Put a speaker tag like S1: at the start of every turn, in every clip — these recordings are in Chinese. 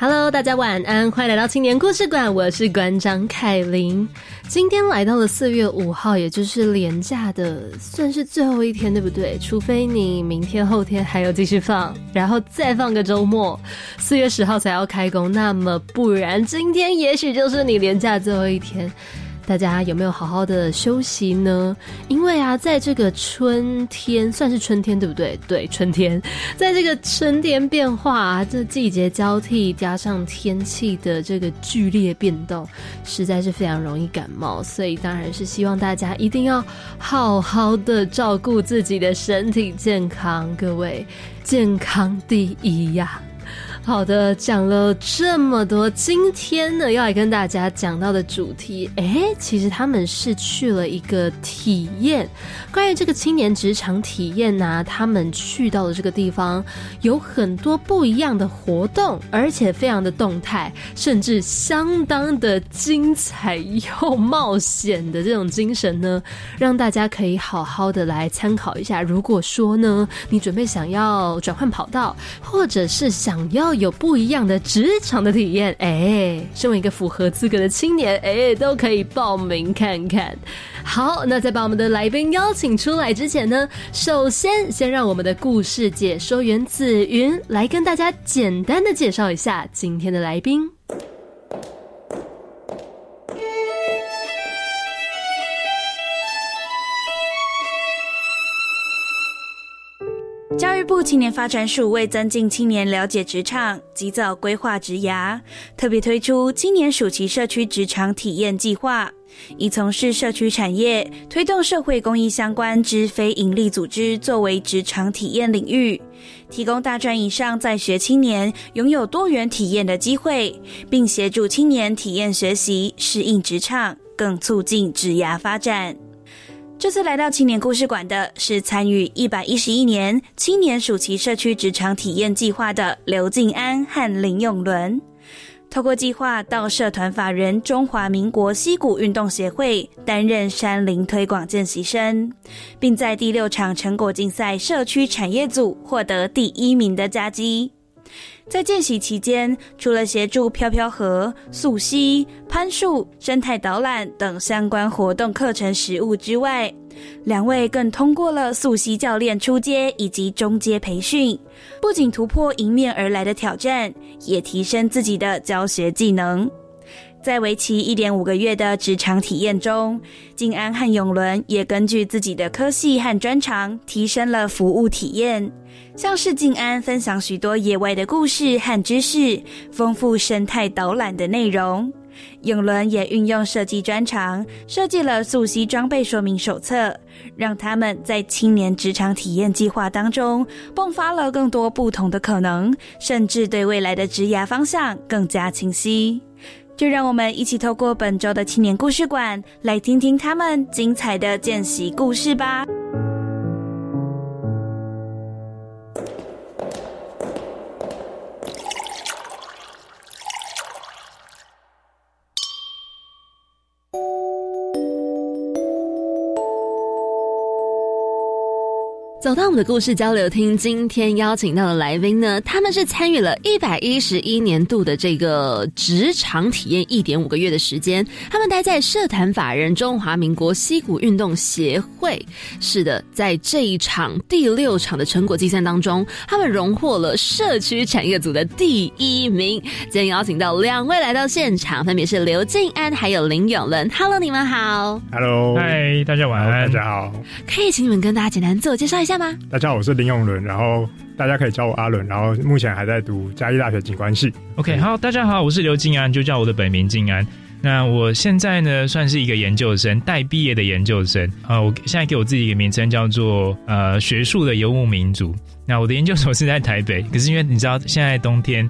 S1: Hello，大家晚安，欢迎来到青年故事馆，我是馆长凯琳。今天来到了四月五号，也就是连假的算是最后一天，对不对？除非你明天、后天还有继续放，然后再放个周末，四月十号才要开工，那么不然今天也许就是你连假最后一天。大家有没有好好的休息呢？因为啊，在这个春天，算是春天对不对？对，春天，在这个春天变化，这季节交替，加上天气的这个剧烈变动，实在是非常容易感冒。所以当然是希望大家一定要好好的照顾自己的身体健康，各位，健康第一呀！好的，讲了这么多，今天呢要来跟大家讲到的主题，哎，其实他们是去了一个体验，关于这个青年职场体验呢，他们去到的这个地方有很多不一样的活动，而且非常的动态，甚至相当的精彩又冒险的这种精神呢，让大家可以好好的来参考一下。如果说呢，你准备想要转换跑道，或者是想要有不一样的职场的体验，哎，身为一个符合资格的青年，哎，都可以报名看看。好，那在把我们的来宾邀请出来之前呢，首先先让我们的故事解说员紫云来跟大家简单的介绍一下今天的来宾。
S2: 青年发展署为增进青年了解职场、及早规划职涯，特别推出青年暑期社区职场体验计划，以从事社区产业、推动社会公益相关之非营利组织作为职场体验领域，提供大专以上在学青年拥有多元体验的机会，并协助青年体验学习、适应职场，更促进职涯发展。这次来到青年故事馆的是参与一百一十一年青年暑期社区职场体验计划的刘静安和林永伦。透过计划到社团法人中华民国溪谷运动协会担任山林推广见习生，并在第六场成果竞赛社区产业组获得第一名的佳绩。在见习期间，除了协助飘飘河、溯溪、攀树、生态导览等相关活动课程实务之外，两位更通过了溯溪教练初阶以及中阶培训，不仅突破迎面而来的挑战，也提升自己的教学技能。在为期一点五个月的职场体验中，静安和永伦也根据自己的科系和专长，提升了服务体验。像是静安分享许多野外的故事和知识，丰富生态导览的内容；永伦也运用设计专长，设计了溯溪装备说明手册，让他们在青年职场体验计划当中迸发了更多不同的可能，甚至对未来的职涯方向更加清晰。就让我们一起透过本周的青年故事馆，来听听他们精彩的见习故事吧。
S1: 走到我们的故事交流厅，今天邀请到的来宾呢，他们是参与了一百一十一年度的这个职场体验一点五个月的时间，他们待在社团法人中华民国溪谷运动协会。是的，在这一场第六场的成果计算当中，他们荣获了社区产业组的第一名。今天邀请到两位来到现场，分别是刘静安还有林永伦。Hello，你们好。
S3: Hello，
S4: 嗨，大家晚安。
S3: 大家好，
S1: 可以请你们跟大家简单自我介绍一下吗？
S3: 大家好，我是林永伦，然后大家可以叫我阿伦，然后目前还在读嘉义大学景观系。
S4: OK，好，大家好，我是刘静安，就叫我的本名静安。那我现在呢，算是一个研究生，待毕业的研究生啊、我现在给我自己一个名称叫做呃学术的游牧民族。那我的研究所是在台北，可是因为你知道现在冬天。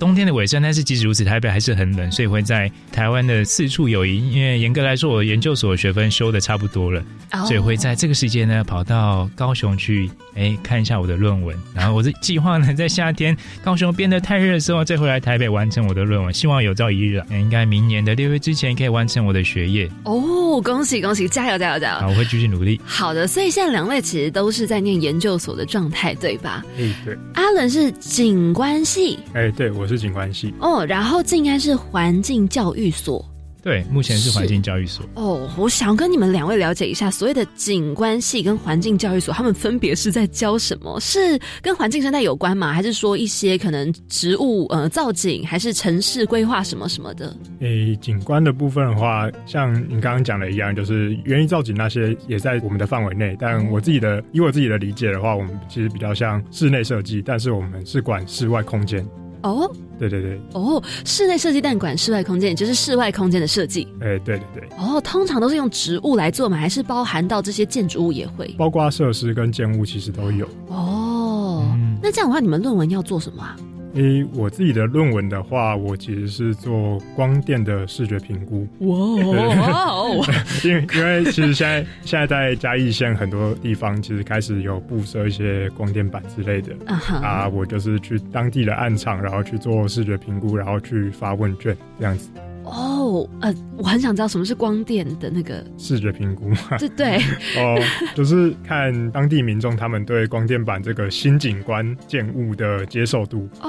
S4: 冬天的尾声，但是即使如此，台北还是很冷，所以会在台湾的四处游移。因为严格来说，我研究所学分修的差不多了，
S1: 哦
S4: 所以会在这个时间呢跑到高雄去，哎看一下我的论文。然后我的计划呢，在夏天高雄变得太热的时候，再回来台北完成我的论文。希望有朝一日啊，应该明年的六月之前可以完成我的学业。
S1: 哦，恭喜恭喜，加油加油加油！
S4: 好，我会继续努力。
S1: 好的，所以现在两位其实都是在念研究所的状态，对吧？
S3: 哎、对，
S1: 阿伦是景观系
S3: 哎、对，我是景观系。
S1: 哦，然后静安是环境教育所
S4: 对，目前是环境教育所。
S1: 哦。我想跟你们两位了解一下，所谓的景观系跟环境教育所，他们分别是在教什么？是跟环境生态有关吗？还是说一些可能植物呃造景，还是城市规划什么什么的？
S3: 诶、景观的部分的话，像你刚刚讲的一样，就是园艺造景那些也在我们的范围内。但我自己的以我自己的理解的话，我们其实比较像室内设计，但是我们是管室外空间。
S1: 哦
S3: 对对对，
S1: 哦，室内设计但管室外空间，也就是室外空间的设计。
S3: 哎、对对对，
S1: 哦，通常都是用植物来做吗？还是包含到这些建筑物也会？
S3: 包括设施跟建物其实都有。
S1: 哦，
S4: 嗯
S1: 那这样的话，你们论文要做什么啊？
S3: 诶、我自己的论文的话，我其实是做光电的视觉评估。
S1: 哇哦！
S3: 因为因为其实现在现在在嘉义县很多地方其实开始有布设一些光电板之类的
S1: 啊哈，
S3: 啊，我就是去当地的暗场，然后去做视觉评估，然后去发问卷这样子。
S1: 哦，呃，我很想知道什么是光电的那个，
S3: 视觉评估嘛，
S1: 对 对，
S3: 哦，就是看当地民众他们对光电板这个新景观建物的接受度。
S1: 哦，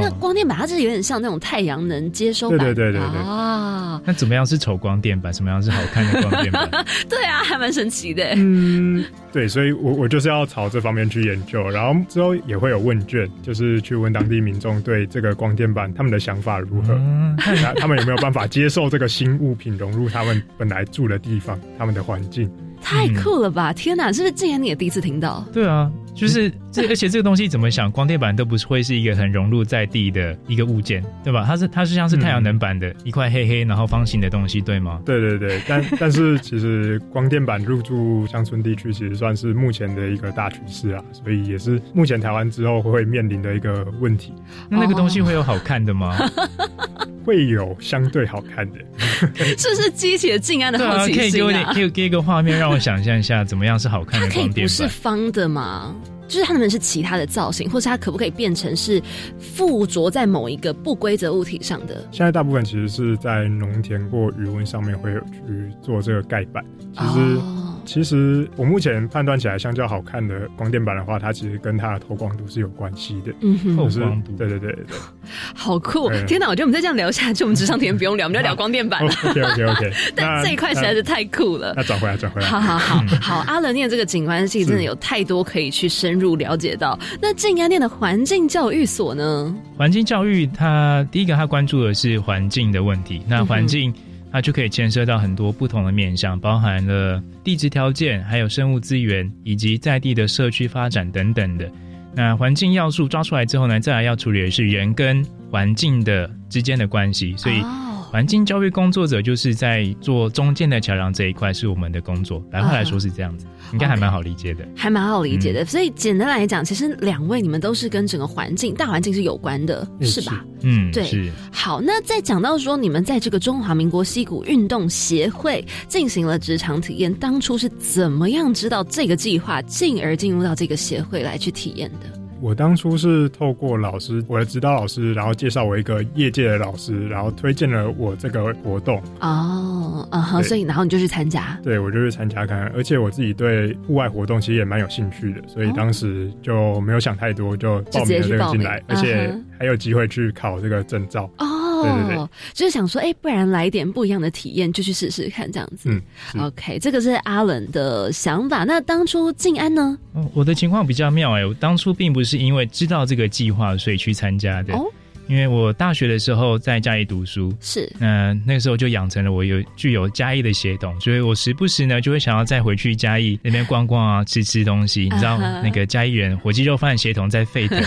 S1: 那光电板它是有点像那种太阳能接收板，
S3: 对对对对对
S1: 啊，
S4: 那怎么样是丑光电板？什么样是好看的光电板？
S1: 对啊，还蛮神奇的。
S3: 嗯，对，所以我我就是要朝这方面去研究，然后之后也会有问卷，就是去问当地民众对这个光电板他们的想法如何，
S4: 嗯，
S3: 那 他们有没有办法接受这个新物品融入他们本来住的地方、他们的环境？
S1: 太酷了吧！天哪，是不是竟然你也第一次听到？
S4: 对啊，就是这，而且这个东西怎么想，光电板都不是会是一个很融入在地的一个物件，对吧？它是它是像是太阳能板的一块黑黑然后方形的东西，对吗？
S3: 对对对，但 但是其实光电板入驻乡村地区，其实算是目前的一个大趋势啊，所以也是目前台湾之后会面临的一个问题，
S4: 那那个东西会有好看的吗？
S3: 会有相对好看的。
S1: 是不是激起了静安的好奇
S4: 可以给我点，
S1: 心啊？
S4: 可以给一个画面让我想象一下，怎么样是好看
S1: 它可以不是？方的吗？就是它能不能是其他的造型，或是它可不可以变成是附着在某一个不规则物体上的？
S3: 现在大部分其实是在农田或余温上面会有去做这个盖板。其实、
S1: 哦
S3: 其实我目前判断起来，相较好看的光电板的话，它其实跟它的透光度是有关系的。
S1: 嗯哼，
S4: 透光度
S3: 对对对对。
S1: 好酷！
S3: 对
S1: 天哪，我觉得我们再这样聊下去，我们职场体验不用聊，我们就聊 光电板了。
S3: OK OK OK，
S1: 但这一块实在是太酷了。
S3: 那转回来转回来。
S1: 好好好好，阿伦念这个景观系真的有太多可以去深入了解到。那静安念的环境教育所呢？
S4: 环境教育它第一个它关注的是环境的问题，那环境它就可以牵涉到很多不同的面向，包含了地质条件、还有生物资源以及在地的社区发展等等的。那环境要素抓出来之后呢，再来要处理的是人跟环境的之间的关系，所以。环境教育工作者就是在做中间的桥梁这一块是我们的工作，白话来说是这样子，应该还蛮好理解的。
S1: 还蛮好理解
S3: 嗯
S1: 的。所以简单来讲，其实两位你们都是跟整个环境、大环境是有关的，
S3: 嗯
S1: 是吧？
S4: 嗯，
S1: 对
S4: 是。
S1: 好，那再讲到说，你们在这个中华民国溪谷运动协会进行了职场体验，当初是怎么样知道这个计划，进而进入到这个协会来去体验的？
S3: 我当初是透过老师，我的指导老师，然后介绍我一个业界的老师，然后推荐了我这个活动。
S1: 哦，啊哈，所以然后你就去参加。
S3: 对，我就去参加看看，而且我自己对户外活动其实也蛮有兴趣的，所以当时就没有想太多，就报名了这个进来，而且
S1: 嗯
S3: 还有机会去考这个证照。
S1: 哦，
S3: 对对对
S1: 就是想说，哎、不然来一点不一样的体验，就去试试看这样子。
S3: 嗯
S1: OK，这个是阿伦的想法。那当初静安呢？
S4: 哦，我的情况比较妙哎，我当初并不是因为知道这个计划所以去参加的，
S1: 哦
S4: 因为我大学的时候在嘉义读书，
S1: 是
S4: 那那个时候就养成了我有具有嘉义的血统，所以我时不时呢就会想要再回去嘉义那边逛逛啊，吃吃东西。你知道那个嘉义人火鸡肉饭血统在沸腾，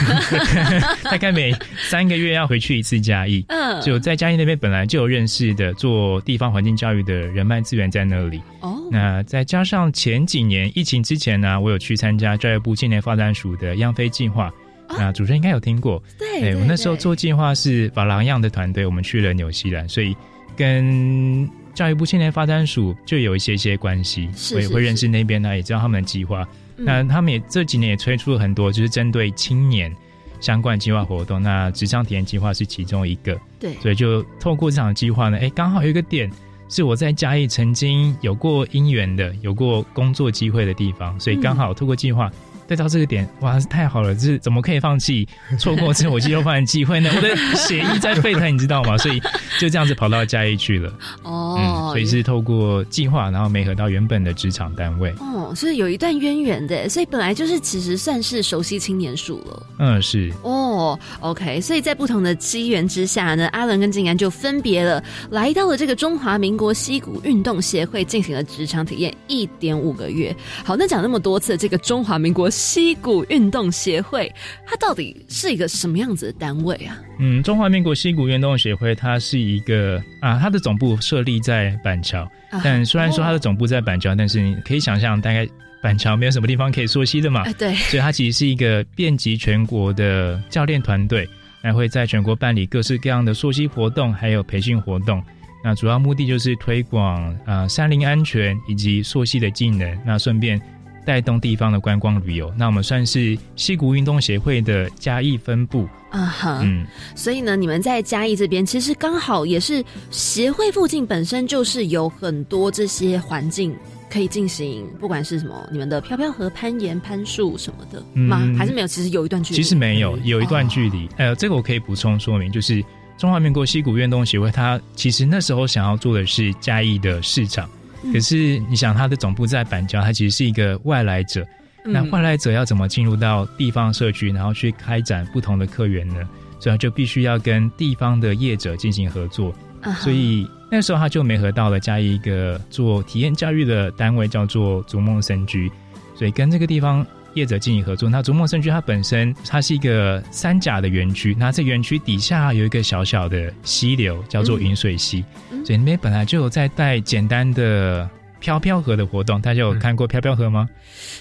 S4: 大概每三个月要回去一次嘉义。
S1: 嗯
S4: 就在嘉义那边本来就有认识的做地方环境教育的人脉资源在那里。
S1: 哦，
S4: 那再加上前几年疫情之前呢，我有去参加教育部青年发展署的央飞计划。那主持人应该有听过，
S1: 对
S4: 我那时候做计划是法郎样的团队，我们去了纽西兰，所以跟教育部青年发展署就有一些些关系，我也会认识那边呢，也知道他们的计划。
S1: 嗯
S4: 那他们也这几年也推出了很多，就是针对青年相关计划活动。那职场体验计划是其中一个，
S1: 对
S4: 所以就透过这场计划呢，哎，刚好有一个点是我在嘉义曾经有过姻缘的，有过工作机会的地方，所以刚好透过计划。对到这个点，哇，太好了！这是怎么可以放弃错过吃火鸡肉饭的机会呢？我的血液在沸腾，你知道吗？所以就这样子跑到嘉义去了。
S1: 哦，
S4: 嗯，所以是透过计划，然后没合到原本的职场单位。
S1: 哦，所以有一段渊源的，所以本来就是其实算是熟悉青年署了。
S4: 嗯，是。
S1: 哦，OK，所以在不同的机缘之下呢，阿伦跟静安就分别了来到了这个中华民国溪谷运动协会，进行了职场体验一点五个月。好，那讲那么多次，这个中华民国溪谷运动协会，它到底是一个什么样子的单位啊？
S4: 嗯，中华民国溪谷运动协会，它是一个啊，它的总部设立在板桥，
S1: 啊
S4: 但虽然说它的总部在板桥，但是你可以想象，大概板桥没有什么地方可以溯溪的嘛，
S1: 哎，对，
S4: 所以它其实是一个遍及全国的教练团队，还会在全国办理各式各样的溯溪活动，还有培训活动。那主要目的就是推广啊、呃山林安全以及溯溪的技能，那顺便带动地方的观光旅游。那我们算是溪谷运动协会的嘉义分部，
S1: 啊哈，
S4: 嗯。
S1: 所以呢，你们在嘉义这边，其实刚好也是协会附近本身就是有很多这些环境可以进行，不管是什么你们的飘飘河、攀岩、攀树什么的吗？
S4: 嗯
S1: 还是没有？其实有一段距离。
S4: 其实没有，有一段距离。呃，这个我可以补充说明，就是中华民国溪谷运动协会，它其实那时候想要做的是嘉义的市场，
S1: 嗯
S4: 可是你想，它的总部在板桥，它其实是一个外来者。
S1: 嗯
S4: 那外来者要怎么进入到地方社区，然后去开展不同的客源呢？所以他就必须要跟地方的业者进行合作。所以那时候他就没合到了加一个做体验教育的单位，叫做逐梦神居，所以跟这个地方业者进行合作。那竹梦森居它本身它是一个三甲的园区，那这园区底下有一个小小的溪流，叫做云水溪，
S1: 嗯
S4: 所以那边本来就有在带简单的。飘飘河的活动，大家有看过飘飘河吗？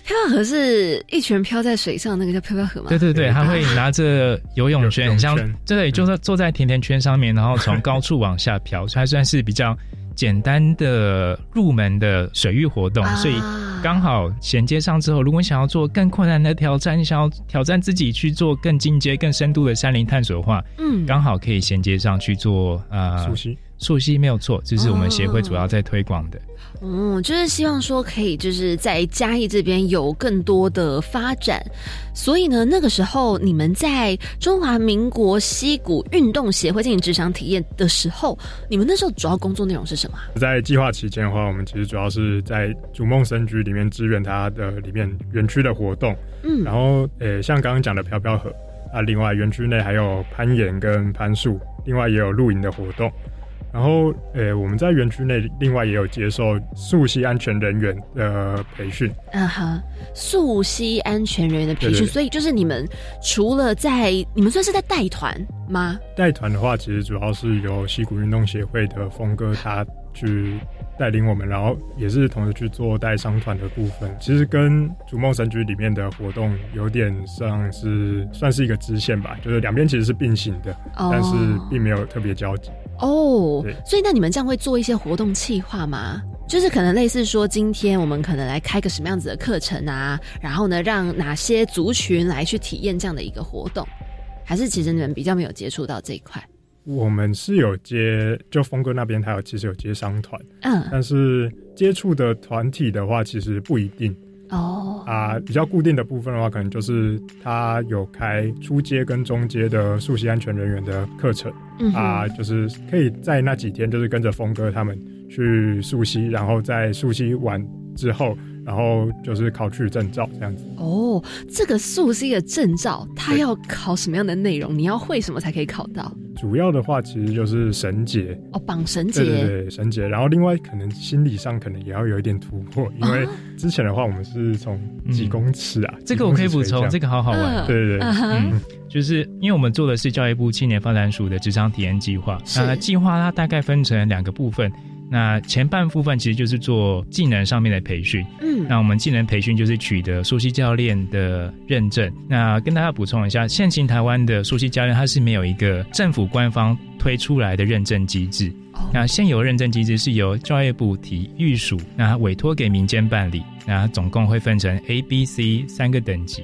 S1: 飘飘河是一拳飘在水上，那个叫飘飘河吗？
S4: 对对对，
S3: 对
S4: 他会拿着游泳圈，像对，就是坐在甜甜圈上面，然后从高处往下飘，所以还算是比较简单的入门的水域活动，
S1: 啊
S4: 所以刚好衔接上之后，如果你想要做更困难的挑战，你想要挑战自己去做更进阶、更深度的山林探索的话，
S1: 嗯，
S4: 刚好可以衔接上去做啊
S3: 溯溪。
S4: 溯溪没有错，这是我们协会主要在推广的。
S1: 嗯，就是希望说可以就是在嘉义这边有更多的发展，所以呢，那个时候你们在中华民国溪谷运动协会进行职场体验的时候，你们那时候主要工作内容是什么啊？
S3: 在计划期间的话，我们其实主要是在逐梦深居里面支援它的里面园区的活动，
S1: 嗯
S3: 然后呃，像刚刚讲的飘飘河啊，另外园区内还有攀岩跟攀树，另外也有露营的活动。然后，呃，我们在园区内另外也有接受溯溪安全人员的培训，
S1: 啊哈，溯溪安全人员的培训，所以就是你们除了在你们算是在带团吗？
S3: 带团的话，其实主要是由溪谷运动协会的峰哥他去带领我们，然后也是同时去做带商团的部分。其实跟逐梦神居里面的活动有点像是算是一个支线吧，就是两边其实是并行的，
S1: 哦
S3: 但是并没有特别交集。
S1: 哦，所以那你们这样会做一些活动企划吗？就是可能类似说，今天我们可能来开个什么样子的课程啊，然后呢，让哪些族群来去体验这样的一个活动，还是其实你们比较没有接触到这一块？
S3: 我们是有接，就峰哥那边他有其实有接商团，
S1: 嗯，
S3: 但是接触的团体的话，其实不一定。
S1: 哦。
S3: 啊，比较固定的部分的话，可能就是他有开初阶跟中阶的溯溪安全人员的课程、啊，就是可以在那几天就是跟着峰哥他们去溯溪，然后在溯溪完之后，然后就是考取证照这样子。
S1: 哦，这个溯溪的证照，它要考什么样的内容？你要会什么才可以考到？
S3: 主要的话其实就是绳结，
S1: 哦，绑绳
S3: 对对
S1: 结，
S3: 对，绳结。然后另外可能心理上可能也要有一点突破，因为之前的话我们是从几公尺啊，
S4: 这个我可以补充，这个好好玩。
S3: 对对对，
S4: 嗯，就是因为我们做的是教育部青年发展署的职场体验计划，那计划它大概分成两个部分。那前半部分其实就是做技能上面的培训，
S1: 嗯，
S4: 那我们技能培训就是取得溯溪教练的认证。那跟大家补充一下，现行台湾的溯溪教练他是没有一个政府官方推出来的认证机制。那现有认证机制是由教育部体育署那委托给民间办理，那总共会分成 A、B、C 三个等级。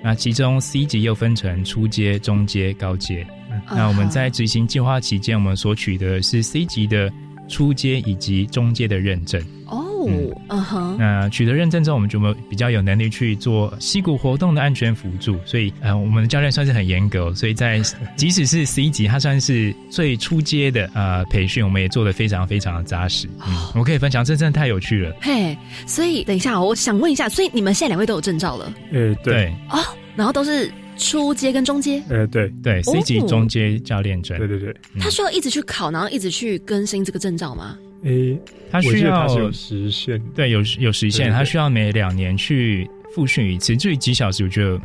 S4: 那其中 C 级又分成初阶、中阶、高阶。那我们在执行计划期间，我们所取得的是 C 级的初阶以及中阶的认证。
S1: 哦，嗯哼，
S4: 那取得认证之后，我们就没比较有能力去做溪谷活动的安全辅助，所以呃，我们的教练算是很严格，所以在即使是 C 级，它算是最初阶的呃培训，我们也做的非常非常的扎实。嗯，我可以分享，这真的太有趣了。
S1: 嘿，所以等一下，我想问一下，所以你们现在两位都有证照了
S3: 呃，对，
S1: 哦，然后都是初阶跟中阶，
S3: 呃，对
S4: 对，C 级
S1: 哦
S4: 中阶教练证。
S3: 对对对，
S1: 他需要一直去考，然后一直去更新这个证照吗？
S3: 诶，
S4: 他需要
S3: 是有时限，
S4: 对，有有时限，
S3: 对对对
S4: 它需要每两年去复训一次。至于几小时，我就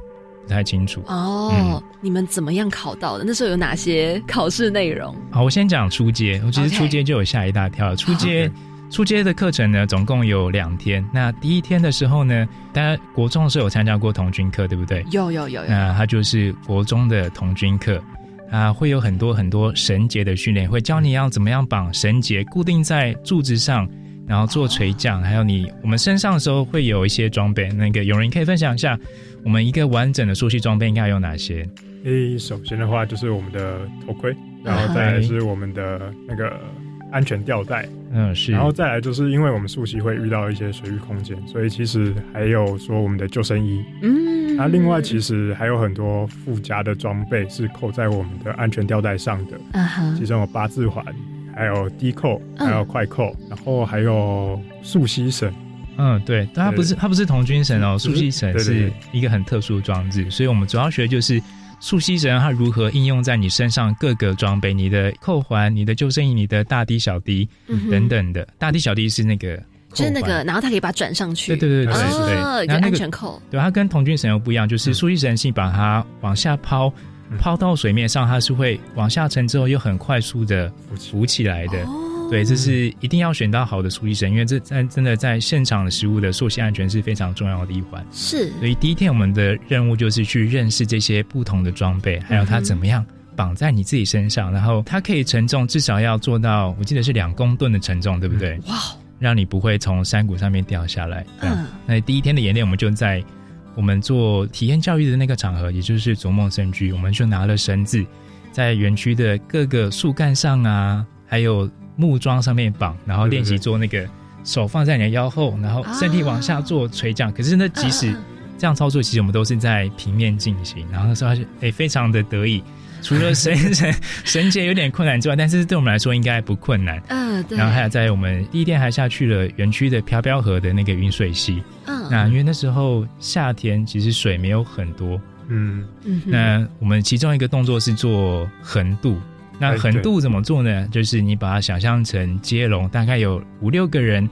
S4: 不太清楚。
S1: 哦，你们怎么样考到的？那时候有哪些考试内容？
S4: 好，我先讲初阶。我其实初阶就有吓一大跳。初阶初阶的课程呢，总共有两天。那第一天的时候呢，大家国中的时候有参加过童军课，对不对？
S1: 有有有有，
S4: 那它就是国中的童军课。啊，会有很多很多绳结的训练，会教你要怎么样绑绳结，固定在柱子上，然后做垂降，还有你我们身上的时候会有一些装备。那个有人可以分享一下，我们一个完整的熟悉装备应该有哪些？
S3: 诶，首先的话就是我们的头盔，然后再来是我们的那个安全吊带，
S4: 嗯，是。
S3: 然后再来就是因为我们溯溪会遇到一些水域空间，所以其实还有说我们的救生衣。
S1: 嗯，
S3: 那另外其实还有很多附加的装备是扣在我们的安全吊带上的，
S1: 啊哈
S3: 其中有八字环，还有低扣，
S1: 嗯
S3: 还有快扣，然后还有溯溪绳。
S4: 嗯，对，但它不是它不是童军绳哦，
S3: 是
S4: 溯溪绳是一个很特殊的装置，所以我们主要学的就是溯溪绳它如何应用在你身上各个装备，你的扣环、你的救生衣、你的大滴小滴
S1: 嗯
S4: 等等的。大滴小滴是那个
S1: 就是那个，然后它可以把它转上去，
S4: 对对对对
S1: 哦
S4: 对，
S1: 有个安
S4: 然后那个
S1: 全扣，
S4: 对，它跟童军绳又不一样，就是溯溪绳是把它往下抛，抛到水面上，它是会往下沉之后又很快速的浮起来的。
S1: 哦
S4: 对，这是一定要选到好的溯溪绳，因为这在真的在现场的食物的溯溪安全是非常重要的一环。
S1: 是
S4: 所以第一天我们的任务就是去认识这些不同的装备，还有它怎么样绑在你自己身上，然后它可以承重至少要做到，我记得是两公吨的承重，对不对？
S1: 哇，
S4: 让你不会从山谷上面掉下来。
S1: 嗯
S4: 那第一天的演练，我们就在我们做体验教育的那个场合，也就是逐梦圣居，我们就拿了绳子，在园区的各个树干上啊，还有木桩上面绑，然后练习做那个手放在你的腰后，然后身体往下做垂降。可是那即使这样操作，其实我们都是在平面进行。然后那时候他就诶非常的得意，除了绳绳绳结有点困难之外，但是对我们来说应该不困难。
S1: 嗯，对，
S4: 然后还有在我们第一天还下去了园区的飘飘河的那个云水溪。
S1: 嗯
S4: 那因为那时候夏天其实水没有很多，
S3: 嗯，
S1: 嗯
S4: 那我们其中一个动作是做横渡。那
S3: 哎
S4: 横渡怎么做呢？就是你把它想象成接龙，大概有五六个人，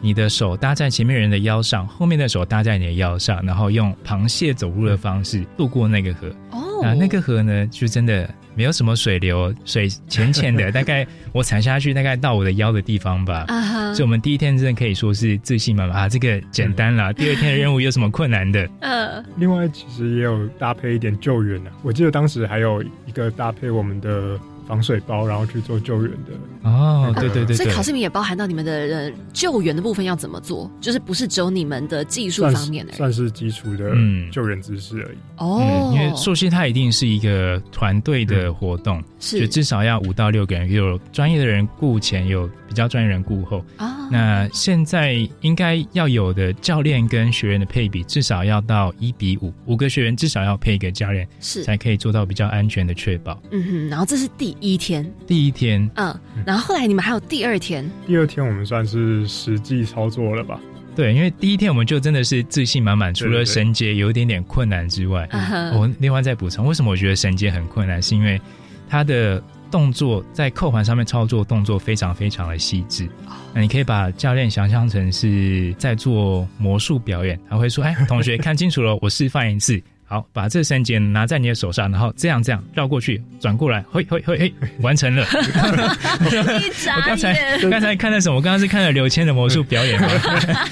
S4: 你的手搭在前面人的腰上，后面的手搭在你的腰上，然后用螃蟹走路的方式渡过那个河。
S1: 哦
S4: 那那个河呢，就真的没有什么水流，水浅浅的，大概 我踩下去大概到我的腰的地方吧。
S1: 啊哈
S4: 所以我们第一天真的可以说是自信满满啊，这个简单啦。第二天的任务有什么困难的？
S1: 呃
S3: 另外其实也有搭配一点救援啊。我记得当时还有一个搭配我们的防水包，然后去做救援的。
S4: 哦，对对对对。
S1: 所以考试名也包含到你们的呃救援的部分要怎么做，就是不是只有你们的技术方面的
S3: 是算是基础的
S4: 嗯。
S3: 救援知识而已。
S1: 哦。
S4: 嗯，，因为溯溪它一定是一个团队的活动，
S1: 是。
S4: 就至少要五到六个人，有专业的人顾前，有比较专业人顾后。
S1: 啊，
S4: 那现在应该要有的教练跟学员的配比，至少要到一比五，五个学员至少要配一个教练，
S1: 是。
S4: 才可以做到比较安全的确保。
S1: 嗯哼，然后这是第一天，
S4: 第一天，
S1: 嗯，然后后来你们还有第二天，
S3: 第二天我们算是实际操作了吧？
S4: 对，因为第一天我们就真的是自信满满，除了绳结有一点点困难之外，
S1: 嗯哼。
S4: 我另外再补充，为什么我觉得绳结很困难，是因为它的动作在扣环上面操作动作非常非常的细致。那你可以把教练想象成是在做魔术表演，他会说：“哎，同学看清楚了，我示范一次。”好，把这三节拿在你的手上，然后这样这样绕过去，转过来，嘿嘿嘿嘿，完成了。
S1: 一 眨
S4: 我刚才刚才看了什么？我刚刚是看了刘谦的魔术表演吗？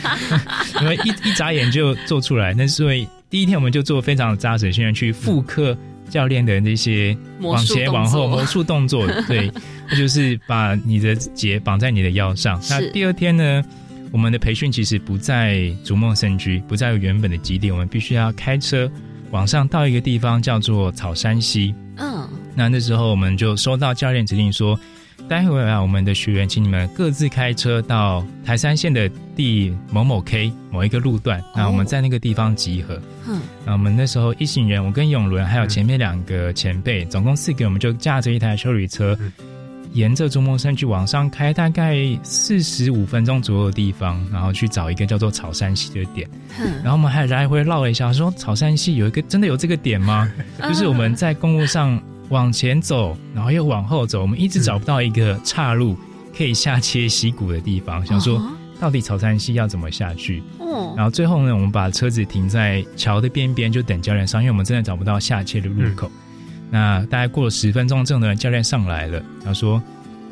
S4: 因为一一眨眼就做出来，那是因为第一天我们就做非常扎实的训练，去复刻教练的那些往前往后魔术动作。对，那就是把你的结绑在你的腰上。那第二天呢？我们的培训其实不在逐梦圣居，不在原本的基地，我们必须要开车往上到一个地方叫做草山溪。
S1: 嗯，
S4: 那那时候我们就收到教练指令说，待会儿啊，我们的学员请你们各自开车到台山县的第某某 K 某一个路段，那我们在那个地方集合。
S1: 嗯，
S4: 那我们那时候一行人，我跟永伦还有前面两个前辈，总共四个，我们就驾着一台修理车。沿着竹梦山去往上开，大概四十五分钟左右的地方，然后去找一个叫做草山溪的点。
S1: 哼
S4: 然后我们还来回绕了一下，说草山溪有一个真的有这个点吗？就是我们在公路上往前走，然后又往后走，我们一直找不到一个岔路可以下切溪谷的地方，想说到底草山溪要怎么下去？
S1: 哦，
S4: 然后最后呢，我们把车子停在桥的边边，就等教练上，因为我们真的找不到下切的入口。那大概过了十分钟之后呢，教练上来了，他说：“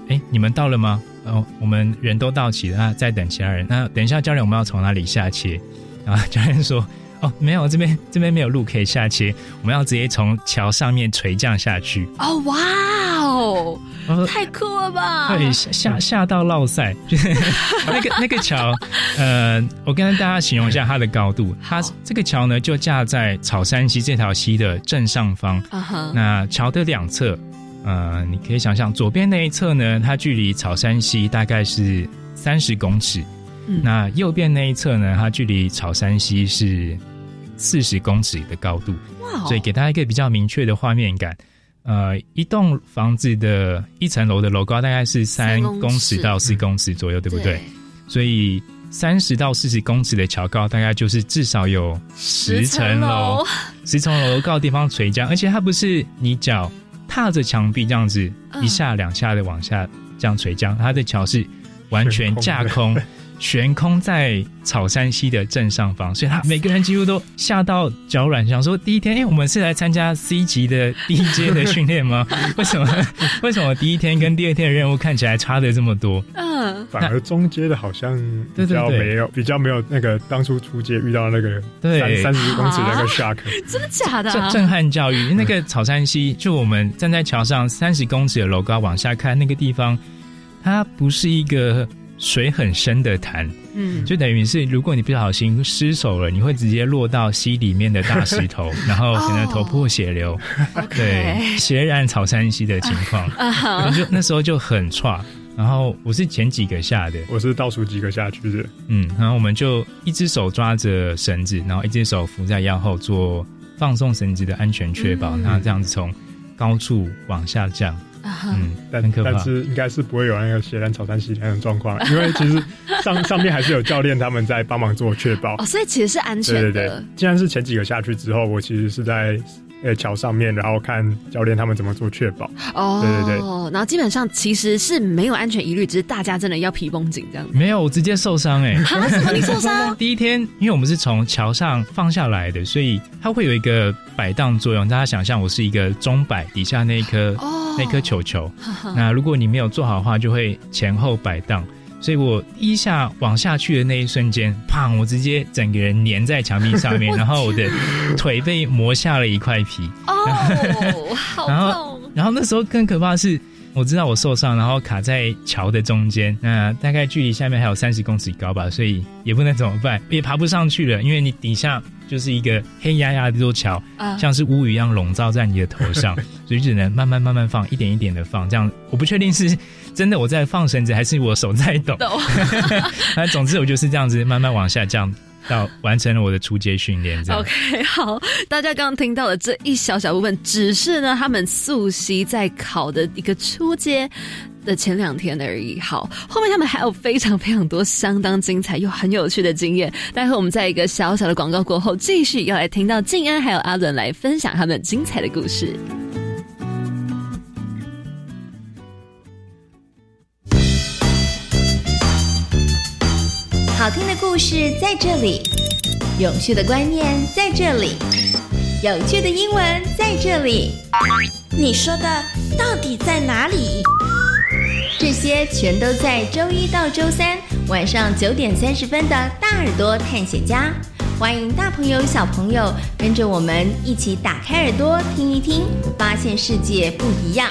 S4: 哎，你们到了吗？哦，我们人都到齐了，那再等其他人。那等一下，教练，我们要从哪里下切？”然后教练说：“哦，没有，这边这边没有路可以下切，我们要直接从桥上面垂降下去。
S1: 哦，哇哦，太酷了吧！
S4: 对，下下下到落塞，就 是那个那个桥，呃，我跟大家形容一下它的高度。它这个桥呢，就架在草山溪这条溪的正上方。那桥的两侧，呃，你可以想象，左边那一侧呢，它距离草山溪大概是三十公尺。
S1: 嗯
S4: 那右边那一侧呢，它距离草山溪是四十公尺的高度。所以给大家一个比较明确的画面感。呃，一栋房子的一层楼的楼高大概是三
S1: 三公
S4: 公
S1: 尺
S4: 尺到四公尺左右，对不对？所以三十到四十公尺的桥高，大概就是至少有十层楼，十层楼高的地方垂降，而且它不是你脚踏着墙壁这样子
S1: 嗯
S4: 一下两下的往下这样垂降，它的桥是完全架空。悬空在草山溪的正上方，所以他每个人几乎都吓到脚软，想说第一天，哎、我们是来参加 C 级的第一阶的训练吗？为什么？为什么第一天跟第二天的任务看起来差的这么多？
S1: 嗯，
S3: 反而中阶的好像比
S4: 对对对
S3: 较没有，比较没有那个当初出街遇到那个
S4: 对
S3: 三三十公尺那个 shark，
S1: 真的假的啊？
S4: 震震撼教育，那个草山溪，就我们站在桥上三十公尺的楼高往下看，那个地方，它不是一个水很深的潭，
S1: 嗯，
S4: 就等于是如果你不小心失手了，你会直接落到溪里面的大石头，然后可能头破血流，对，血染草山溪的情况，
S1: 啊哈。
S4: 就那时候就很差。然后我是前几个下的，
S3: 我是倒数几个下去的，
S4: 嗯，然后我们就一只手抓着绳子，然后一只手扶在腰后做放松绳子的安全确保，
S1: 嗯。
S4: 然后这样子从高处往下降，嗯，
S3: 但但是应该是不会有那个血染草山溪那种状况，因为其实上 上面还是有教练他们在帮忙做确保
S1: 哦，。所以其实是安全的。
S3: 对对对，既然是前几个下去之后，我其实是在呃桥上面，然后看教练他们怎么做确保。
S1: 哦，
S3: 对对对
S1: 然后基本上其实是没有安全疑虑，只是大家真的要皮绷紧这样子。
S4: 没有，我直接受伤哎、
S1: 啊，什么你受伤？
S4: 第一天，因为我们是从桥上放下来的，所以它会有一个摆荡作用。大家想象，我是一个钟摆底下那一颗、
S1: 哦
S4: 那颗球球，那如果你没有做好的话，就会前后摆荡。所以我一下往下去的那一瞬间，砰！我直接整个人粘在墙壁上面，然后我的腿被磨下了一块皮。
S1: 哦，好
S4: 然后
S1: 痛！
S4: 然后那时候更可怕的是，我知道我受伤，然后卡在桥的中间，那大概距离下面还有三十公尺高吧，所以也不能怎么办，也爬不上去了，因为你底下就是一个黑压压的一座桥，像是乌云一样笼罩在你的头上，所以只能慢慢慢慢放，一点一点的放，这样我不确定是真的我在放绳子，还是我手在抖。那总之我就是这样子慢慢往下降。到完成了我的初阶训练
S1: ，OK，好，大家刚刚听到的这一小小部分，只是呢他们素习在考的一个初阶的前两天而已。好，后面他们还有非常非常多相当精彩又很有趣的经验。待会我们在一个小小的广告过后，继续要来听到静安还有阿伦来分享他们精彩的故事。
S5: 好听的故事在这里，永续的观念在这里，有趣的英文在这里。
S2: 你说的到底在哪里？
S5: 这些全都在周一到周三晚上九点三十分的《大耳朵探险家》，欢迎大朋友小朋友跟着我们一起打开耳朵听一听，发现世界不一样。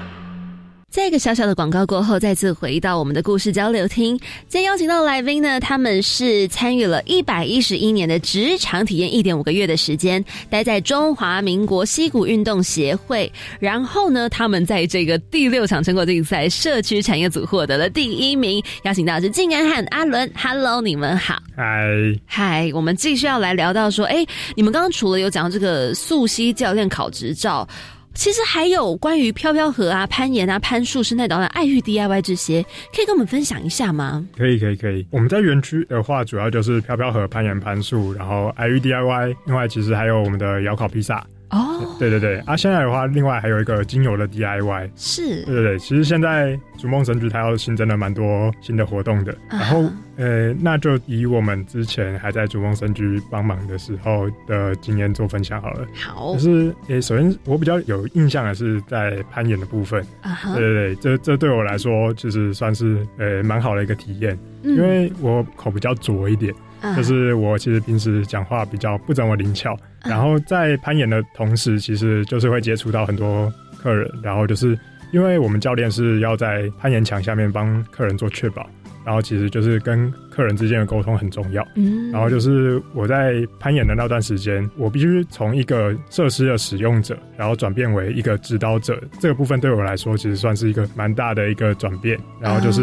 S1: 在一个小小的广告过后，再次回到我们的故事交流厅。今天邀请到来宾呢，他们是参与了一百一十一年的职场体验，一点五个月的时间，待在中华民国溪谷运动协会。然后呢，他们在这个第六场成果竞赛社区产业组获得了第一名。邀请到的是静安和阿伦，Hello，你们好。
S3: 嗨
S1: 嗨，我们继续要来聊到说，哎，你们刚刚除了有讲到这个素溪教练考执照。其实还有关于飘飘河啊、攀岩啊、攀树、生态岛的、爱玉 DIY 这些，可以跟我们分享一下吗？
S3: 可以，可以，可以。我们在园区的话，主要就是飘飘河、攀岩、攀树，然后爱玉 DIY。另外，其实还有我们的窑烤披萨。
S1: 哦，
S3: 对对对。啊，现在的话，另外还有一个精油的 DIY。
S1: 是。
S3: 对对对，其实现在逐梦神局它要新增了蛮多新的活动的。然后，呃，那就以我们之前还在逐梦神局帮忙的时候的经验做分享好了。
S1: 好。
S3: 就是呃，首先我比较有印象的是在攀岩的部分。
S1: 啊。
S3: 对对对，这这对我来说就是算是呃蛮好的一个体验，因为我口比较拙一点。就是我其实平时讲话比较不怎么灵巧，然后在攀岩的同时，其实就是会接触到很多客人，然后就是因为我们教练是要在攀岩墙下面帮客人做确保，然后其实就是跟客人之间的沟通很重要。
S1: 嗯，
S3: 然后就是我在攀岩的那段时间，我必须从一个设施的使用者，然后转变为一个指导者，这个部分对我来说其实算是一个蛮大的一个转变。然后就是。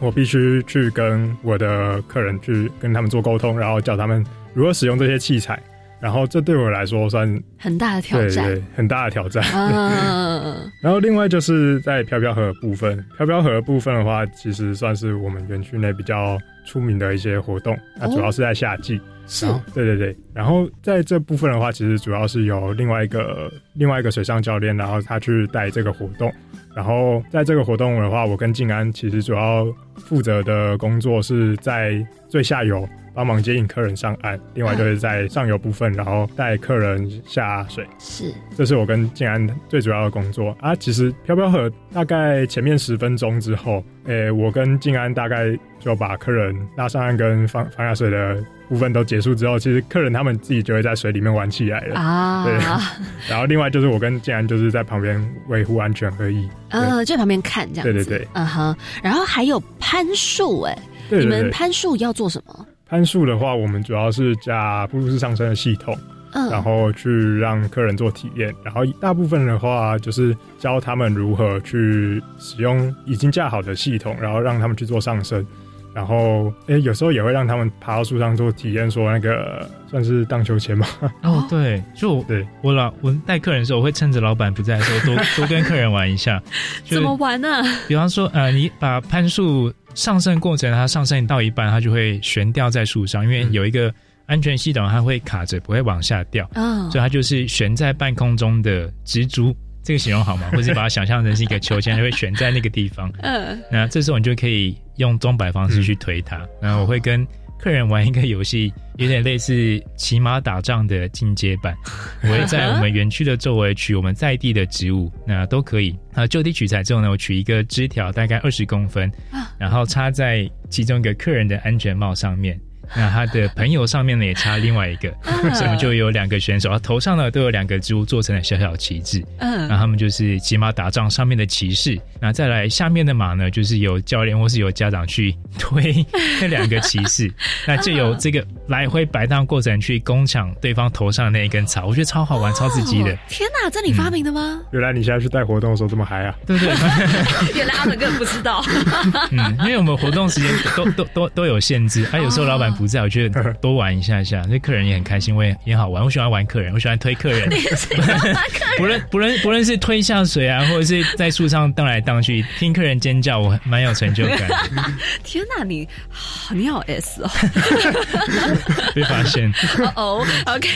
S3: 我必须去跟我的客人去跟他们做沟通，然后教他们如何使用这些器材，然后这对我来说算
S1: 很大的挑战，
S3: 对对，很大的挑战。然后另外就是在飘飘河部分，飘飘河部分的话，其实算是我们园区内比较出名的一些活动，它主要是在夏季。
S1: 是，
S3: 对对对。然后在这部分的话，其实主要是由另外一个另外一个水上教练，然后他去带这个活动。然后在这个活动的话，我跟静安其实主要负责的工作是在最下游帮忙接引客人上岸，另外就是在上游部分，然后带客人下水。
S1: 是，
S3: 这是我跟静安最主要的工作啊。其实飘飘河大概前面十分钟之后，诶，我跟静安大概就把客人拉上岸跟放放下水的部分都结束之后，其实客人他们自己就会在水里面玩起来了
S1: 啊。
S3: 对，然后另外就是我跟静安就是在旁边维护安全而已。
S1: 呃，在旁边看这样子。
S3: 对对对，
S1: 嗯哼。然后还有攀树，哎，
S3: 你
S1: 们攀树要做什么？
S3: 攀树的话，我们主要是加步入式上升的系统，嗯，然后去让客人做体验。然后大部分的话，就是教他们如何去使用已经架好的系统，然后让他们去做上升。然后，哎，有时候也会让他们爬到树上做体验，说那个算是荡秋千吗？
S4: 哦，对，就 对我老我带客人的时候，我会趁着老板不在的时候，多多跟客人玩一下。
S1: 怎么玩呢？
S4: 比方说，呃，你把攀树上升过程，它上升到一半，它就会悬吊在树上，因为有一个安全系统，它会卡着，不会往下掉。嗯，所以它就是悬在半空中的蜘蛛。这个形容好吗？或者把它想象成是一个秋千，它会悬在那个地方。嗯，那这时候你就可以用钟摆方式去推它。然后我会跟客人玩一个游戏，有点类似骑马打仗的进阶版。我会在我们园区的周围取我们在地的植物，那都可以。啊，就地取材之后呢，我取一个枝条，大概二十公分，然后插在其中一个客人的安全帽上面。那他的朋友上面呢也插另外一个，所以我们就有两个选手，啊头上呢都有两个植物做成了小小旗帜，嗯，那他们就是骑马打仗上面的骑士。那再来下面的马呢，就是有教练或是有家长去推那两个骑士，那就有这个来回摆荡过程去攻抢对方头上的那一根草，我觉得超好玩、超刺激的。
S1: 天哪，这你发明的吗？
S3: 原来你现在去带活动的时候这么嗨啊？
S4: 对不对？
S1: 原来阿本根本不知道。
S4: 嗯，因为我们活动时间都都都都有限制，啊，有时候老板。不在，我觉得多玩一下下，那客人也很开心，我也也好玩。我喜欢玩客人，我喜欢推客人。不论不论不论是推下水啊，或者是在树上荡来荡去，听客人尖叫，我蛮有成就感。
S1: 天哪，你你好 S 哦！
S4: 被发现
S1: 哦。OK，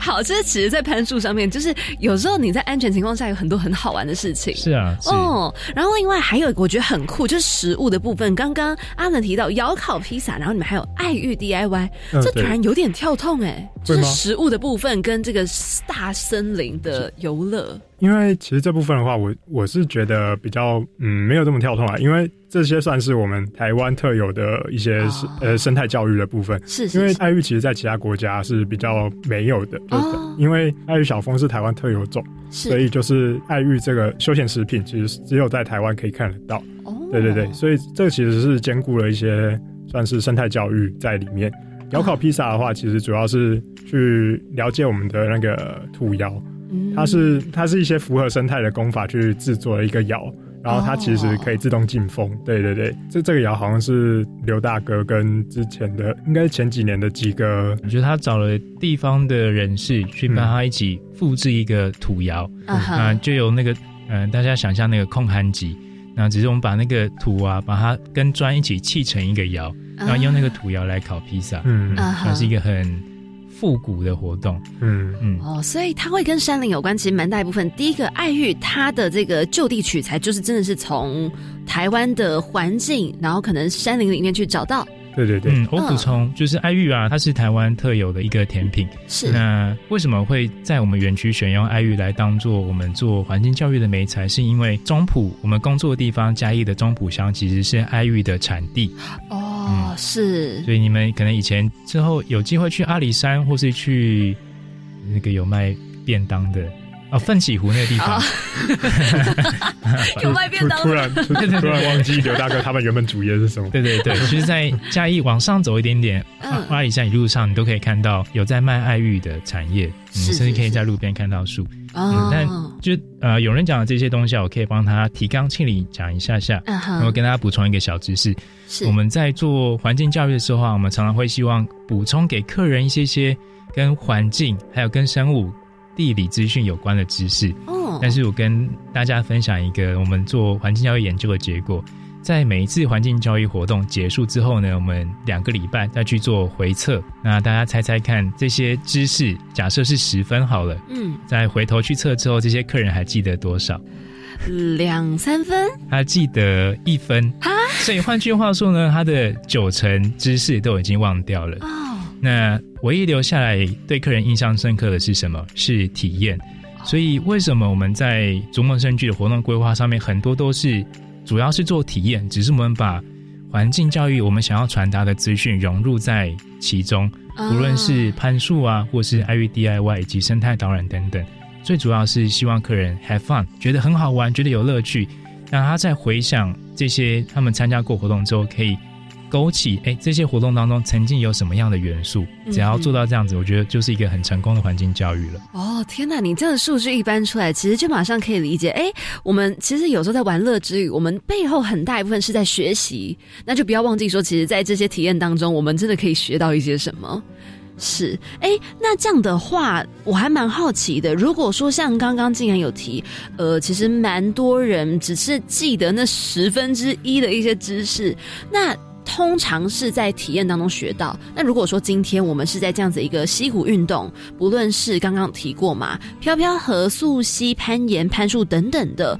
S1: 好，这其实，在攀树上面，就是有时候你在安全情况下有很多很好玩的事情。
S4: 是啊，
S1: 哦。然后另外还有我觉得很酷，就是食物的部分。刚刚阿能提到窑烤披萨，然后你们还有爱玉 DIY，这突然有点跳痛哎，就是食物的部分跟这个大森林的游乐。
S3: 因为其实这部分的话，我我是觉得比较嗯没有这么跳痛啊，因为这些算是我们台湾特有的一些呃生态教育的部分。
S1: 是，
S3: 因为爱玉其实在其他国家是比较没有的，哦，因为爱玉小蜂是台湾特有种，所以就是爱玉这个休闲食品，其实只有在台湾可以看得到。哦，对对对，所以这其实是兼顾了一些。算是生态教育在里面。窑烤披萨的话，其实主要是去了解我们的那个土窑，它是它是一些符合生态的工法去制作的一个窑，然后它其实可以自动进风。对对对，这这个窑好像是刘大哥跟之前的，应该是前几年的几个，
S4: 我觉得他找了地方的人士去帮他一起复制一个土窑，啊，就有那个嗯，大家想象那个空寒机。那只是我们把那个土啊，把它跟砖一起砌成一个窑，然后用那个土窑来烤披萨，嗯，它是一个很复古的活动，
S1: 嗯嗯，哦，所以它会跟山林有关，其实蛮大一部分。第一个爱玉，它的这个就地取材，就是真的是从台湾的环境，然后可能山林里面去找到。
S3: 对对对，
S4: 嗯，我补充就是爱玉啊，它是台湾特有的一个甜品。
S1: 是
S4: 那为什么会在我们园区选用爱玉来当做我们做环境教育的媒材？是因为中埔我们工作的地方嘉义的中埔乡其实是爱玉的产地。
S1: 哦，是。
S4: 所以你们可能以前之后有机会去阿里山，或是去那个有卖便当的。哦，奋起湖那个地方，
S1: 有卖便当。
S3: 突然突然忘记刘大哥他们原本主业是什么？
S4: 对对对，其实，在嘉义往上走一点点，阿里山一路上，你都可以看到有在卖爱玉的产业，甚至可以在路边看到树。嗯，但就呃，有人讲的这些东西，我可以帮他提纲挈领讲一下下，然后跟大家补充一个小知识。
S1: 是
S4: 我们在做环境教育的时候啊，我们常常会希望补充给客人一些些跟环境还有跟生物。地理资讯有关的知识，哦，但是我跟大家分享一个我们做环境教育研究的结果，在每一次环境教育活动结束之后呢，我们两个礼拜再去做回测，那大家猜猜看，这些知识假设是十分好了，嗯，再回头去测之后，这些客人还记得多少？
S1: 两三分？
S4: 他记得一分。啊，所以换句话说呢，他的九成知识都已经忘掉了。哦。那唯一留下来对客人印象深刻的是什么？是体验。所以为什么我们在逐梦生剧的活动规划上面很多都是主要是做体验，只是我们把环境教育我们想要传达的资讯融入在其中，无论是攀树啊，或是爱育 DIY 以及生态导览等等，最主要是希望客人 have fun，觉得很好玩，觉得有乐趣，让他在回想这些他们参加过活动之后可以。勾起哎，这些活动当中曾经有什么样的元素？只要做到这样子，我觉得就是一个很成功的环境教育了。
S1: 哦，天哪！你这个数据一搬出来，其实就马上可以理解。哎，我们其实有时候在玩乐之余，我们背后很大一部分是在学习。那就不要忘记说，其实，在这些体验当中，我们真的可以学到一些什么。是，哎，那这样的话，我还蛮好奇的。如果说像刚刚竟然有提，呃，其实蛮多人只是记得那十分之一的一些知识，那。通常是在体验当中学到。那如果说今天我们是在这样子一个溪谷运动，不论是刚刚提过嘛，飘飘河、溯溪、攀岩、攀树等等的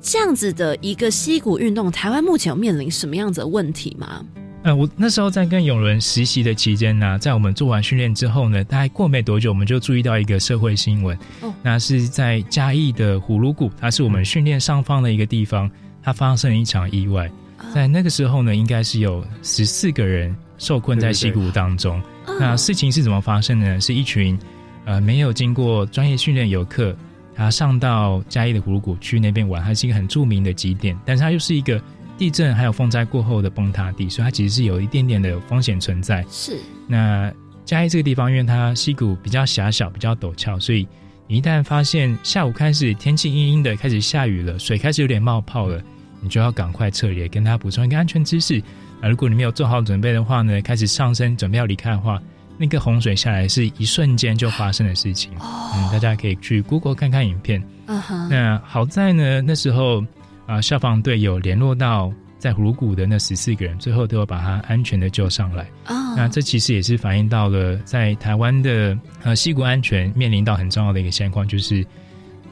S1: 这样子的一个溪谷运动，台湾目前有面临什么样子的问题吗？
S4: 呃，我那时候在跟永伦实习的期间呢，在我们做完训练之后呢，大概过没多久，我们就注意到一个社会新闻。哦，那是在嘉义的葫芦谷，它是我们训练上方的一个地方，它发生了一场意外。在那个时候呢，应该是有十四个人受困在溪谷当中。那事情是怎么发生的呢？是一群呃没有经过专业训练游客，他上到嘉义的葫芦谷去那边玩，它是一个很著名的景点，但是它又是一个地震还有风灾过后的崩塌地，所以它其实是有一点点的风险存在。
S1: 是。
S4: 那嘉义这个地方，因为它溪谷比较狭小、比较陡峭，所以一旦发现下午开始天气阴阴的，开始下雨了，水开始有点冒泡了。你就要赶快撤离，跟大家补充一个安全知识啊！如果你没有做好准备的话呢，开始上升准备要离开的话，那个洪水下来是一瞬间就发生的事情。嗯，大家可以去 Google 看看影片。嗯哼。那好在呢，那时候啊，消防队有联络到在虎谷的那十四个人，最后都有把他安全的救上来。哦。那这其实也是反映到了在台湾的呃溪谷安全面临到很重要的一个现况，就是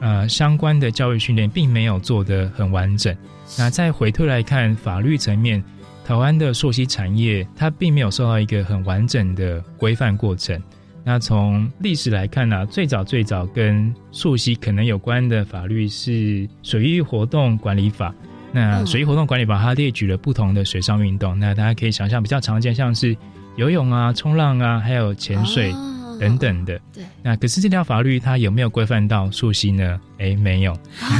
S4: 呃相关的教育训练并没有做得很完整。那再回退来看法律层面，台湾的溯溪产业它并没有受到一个很完整的规范过程。那从历史来看呢，最早最早跟溯溪可能有关的法律是《水域活动管理法》。那《水域活动管理法》它列举了不同的水上运动，那大家可以想象比较常见，像是游泳啊、冲浪啊，还有潜水。等等的，
S1: 对，
S4: 那可是这条法律它有没有规范到溯溪呢？哎，没有。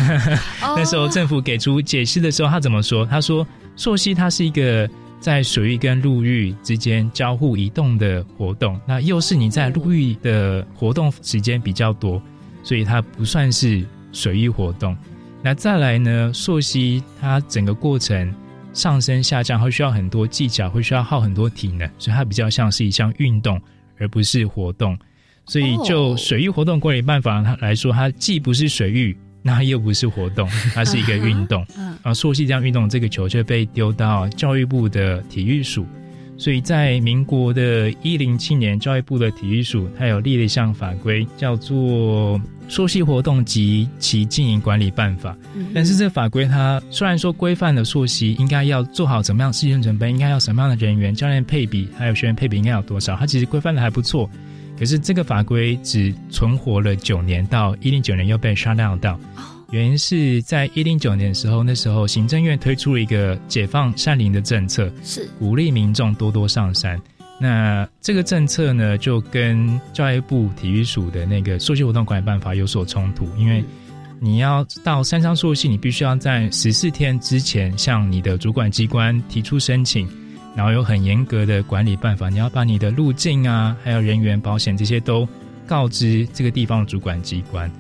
S4: 那时候政府给出解释的时候，他怎么说？他说溯溪它是一个在水域跟陆域之间交互移动的活动，那又是你在陆域的活动时间比较多，所以它不算是水域活动。那再来呢，溯溪它整个过程上升下降会需要很多技巧，会需要耗很多体能，所以它比较像是一项运动。而不是活动，所以就水域活动管理办法它来说，它既不是水域，那又不是活动，它是一个运动。啊，溯溪这样运动，这个球却被丢到教育部的体育署。所以在民国的一零七年，教育部的体育署它有立了一项法规，叫做《溯溪活动及其经营管理办法》。但是这法规它虽然说规范了溯溪应该要做好怎么样事先准备，应该要什么样的人员、教练配比，还有学员配比应该有多少，它其实规范的还不错。可是这个法规只存活了九年，到一零九年又被刷掉到。原因是在一零九年的时候，那时候行政院推出了一个解放山林的政策，
S1: 是
S4: 鼓励民众多多上山。那这个政策呢，就跟教育部体育署的那个溯溪活动管理办法有所冲突，因为你要到山上溯溪，你必须要在十四天之前向你的主管机关提出申请，然后有很严格的管理办法，你要把你的路径啊，还有人员保险这些都。告知这个地方的主管机关，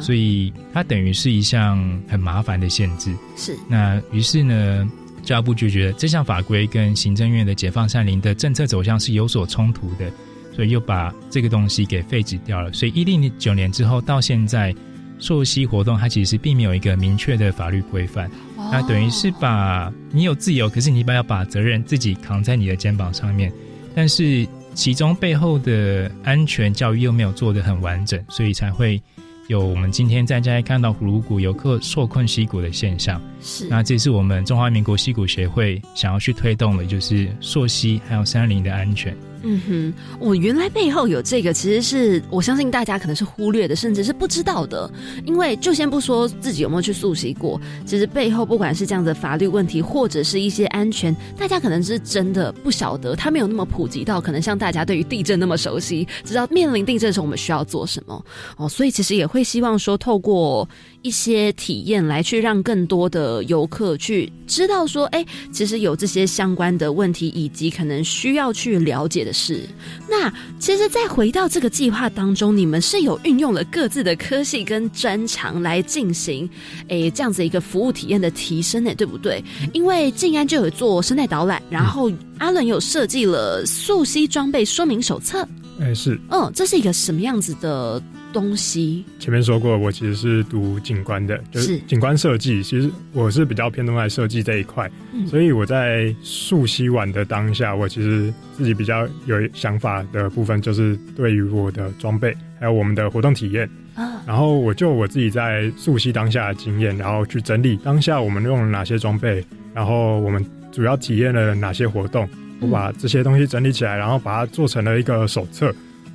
S4: 所以它等于是一项很麻烦的限制。
S1: 是
S4: 那于是呢，教育部就觉得这项法规跟行政院的解放山林的政策走向是有所冲突的，所以又把这个东西给废止掉了。所以一零九年之后到现在，溯溪活动它其实并没有一个明确的法律规范，那等于是把你有自由，可是你把要把责任自己扛在你的肩膀上面，但是。其中背后的安全教育又没有做得很完整，所以才会有我们今天在家看到葫芦谷游客受困溪谷的现象。
S1: 是，
S4: 那这是我们中华民国溪谷协会想要去推动的，就是溯溪还有山林的安全。
S1: 嗯哼，我原来背后有这个，其实是我相信大家可能是忽略的，甚至是不知道的。因为就先不说自己有没有去溯溪过，其实背后不管是这样的法律问题，或者是一些安全，大家可能是真的不晓得，它没有那么普及到，可能像大家对于地震那么熟悉，知道面临地震的时候我们需要做什么哦。所以其实也会希望说，透过一些体验来去让更多的游客去知道说，哎，其实有这些相关的问题，以及可能需要去了解的事。那其实再回到这个计划当中，你们是有运用了各自的科系跟专长来进行，哎，这样子一个服务体验的提升呢，对不对？因为静安就有做生态导览，然后阿伦有设计了溯溪装备说明手册。
S3: 哎，是，
S1: 嗯，这是一个什么样子的？东西
S3: 前面说过，我其实是读景观的，就是景观设计。其实我是比较偏重在设计这一块，所以我在溯溪玩的当下，我其实自己比较有想法的部分，就是对于我的装备还有我们的活动体验啊。然后我就我自己在溯溪当下的经验，然后去整理当下我们用了哪些装备，然后我们主要体验了哪些活动，我把这些东西整理起来，然后把它做成了一个手册。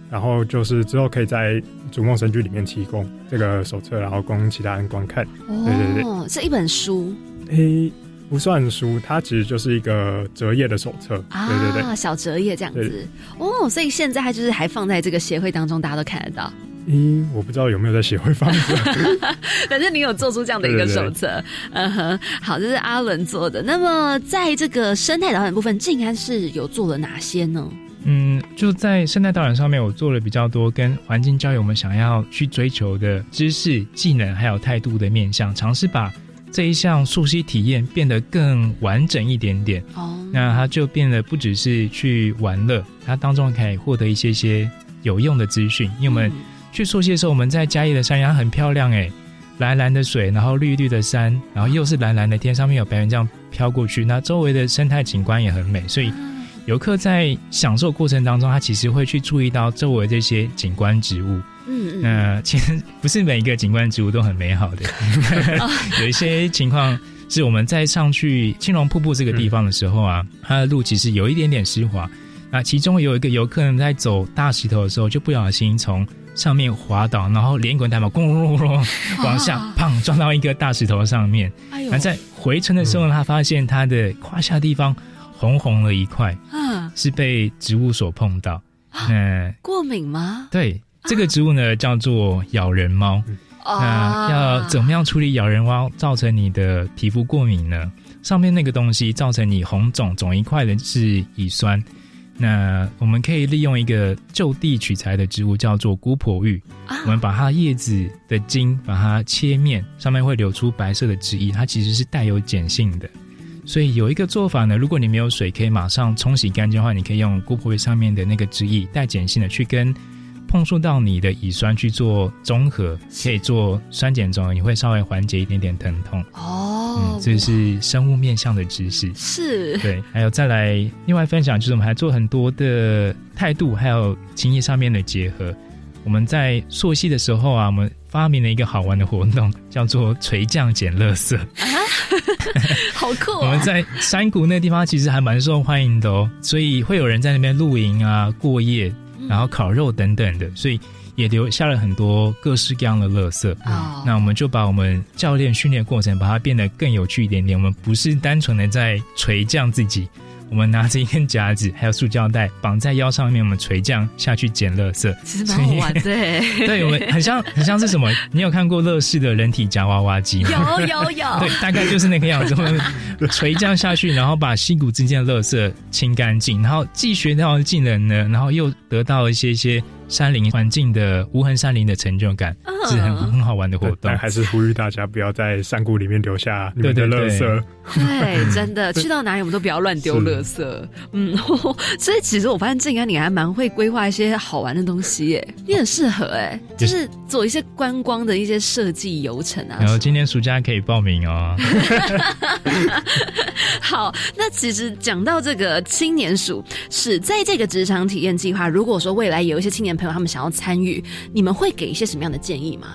S3: 然后就是之后可以在逐梦神剧里面提供这个手册，然后供其他人观看。对对对，
S1: 是一本书。
S3: 诶，不算书，它其实就是一个折页的手册。啊，对对对，
S1: 小折页这样子。哦，所以现在它就是还放在这个协会当中，大家都看得到。
S3: 咦，我不知道有没有在协会放。
S1: 反正你有做出这样的一个手册。嗯哼，好，这是阿伦做的。那么在这个生态导览部分，静安是有做了哪些呢？
S4: 嗯，就在生态导览上面，我做了比较多跟环境教育我们想要去追求的知识、技能还有态度的面向，尝试把这一项溯溪体验变得更完整一点点。哦，那它就变得不只是去玩乐，它当中可以获得一些些有用的资讯。因为我们去溯溪的时候，我们在嘉义的山崖很漂亮，哎，蓝蓝的水，然后绿绿的山，然后又是蓝蓝的天，上面有白云这样飘过去，那周围的生态景观也很美，所以。游客在享受过程当中，他其实会去注意到周围这些景观植物。嗯嗯。那其实不是每一个景观植物都很美好的，有一些情况是我们在上去青龙瀑布这个地方的时候啊，它的路其实有一点点湿滑。那其中有一个游客呢，在走大石头的时候，就不小心从上面滑倒，然后连滚带爬，咣隆隆隆往下，砰撞到一个大石头上面。那在回程的时候，他发现他的胯下地方。红红的一块，嗯，是被植物所碰到，
S1: 嗯，过敏吗？
S4: 对，这个植物呢叫做咬人猫，那要怎么样处理咬人猫造成你的皮肤过敏呢？上面那个东西造成你红肿肿一块的是乙酸，那我们可以利用一个就地取材的植物叫做姑婆芋，我们把它叶子的茎把它切面，上面会流出白色的汁液，它其实是带有碱性的。所以有一个做法呢，如果你没有水可以马上冲洗干净的话，你可以用姑婆味上面的那个汁液带碱性的去跟碰触到你的乙酸去做中和，可以做酸碱中和，你会稍微缓解一点点疼痛。哦，这是生物面向的知识。
S1: 是，
S4: 对。还有再来另外分享，就是我们还做很多的态度还有情谊上面的结合。我们在溯溪的时候啊，我们发明了一个好玩的活动，叫做垂降捡垃圾。
S1: 好酷！
S4: 我们在山谷那地方其实还蛮受欢迎的哦，所以会有人在那边露营啊、过夜，然后烤肉等等的，所以也留下了很多各式各样的垃圾。那我们就把我们教练训练过程，把它变得更有趣一点点。我们不是单纯的在垂降自己。我们拿着一根夹子，还有塑胶袋绑在腰上面，我们垂降下去捡垃圾，
S1: 其实蛮好玩的。
S4: 对，我们很像很像是什么？你有看过乐视的人体夹娃娃机吗？
S1: 有有有。
S4: 对，大概就是那个样子。我们垂降下去，然后把溪谷之间的垃圾清干净，然后既学到技能呢，然后又得到一些些。山林环境的无痕山林的成就感是很很好玩的活动，
S3: 但还是呼吁大家不要在山谷里面留下你们的垃圾。
S1: 对，真的 去到哪里我们都不要乱丢垃圾。嗯，所以其实我发现静安你还蛮会规划一些好玩的东西耶，你很适合哎，就是做一些观光的一些设计游程啊。
S4: 然后今年暑假可以报名哦。
S1: 好，那其实讲到这个青年署是在这个职场体验计划，如果说未来有一些青年朋友他们想要参与，你们会给一些什么样的建议吗？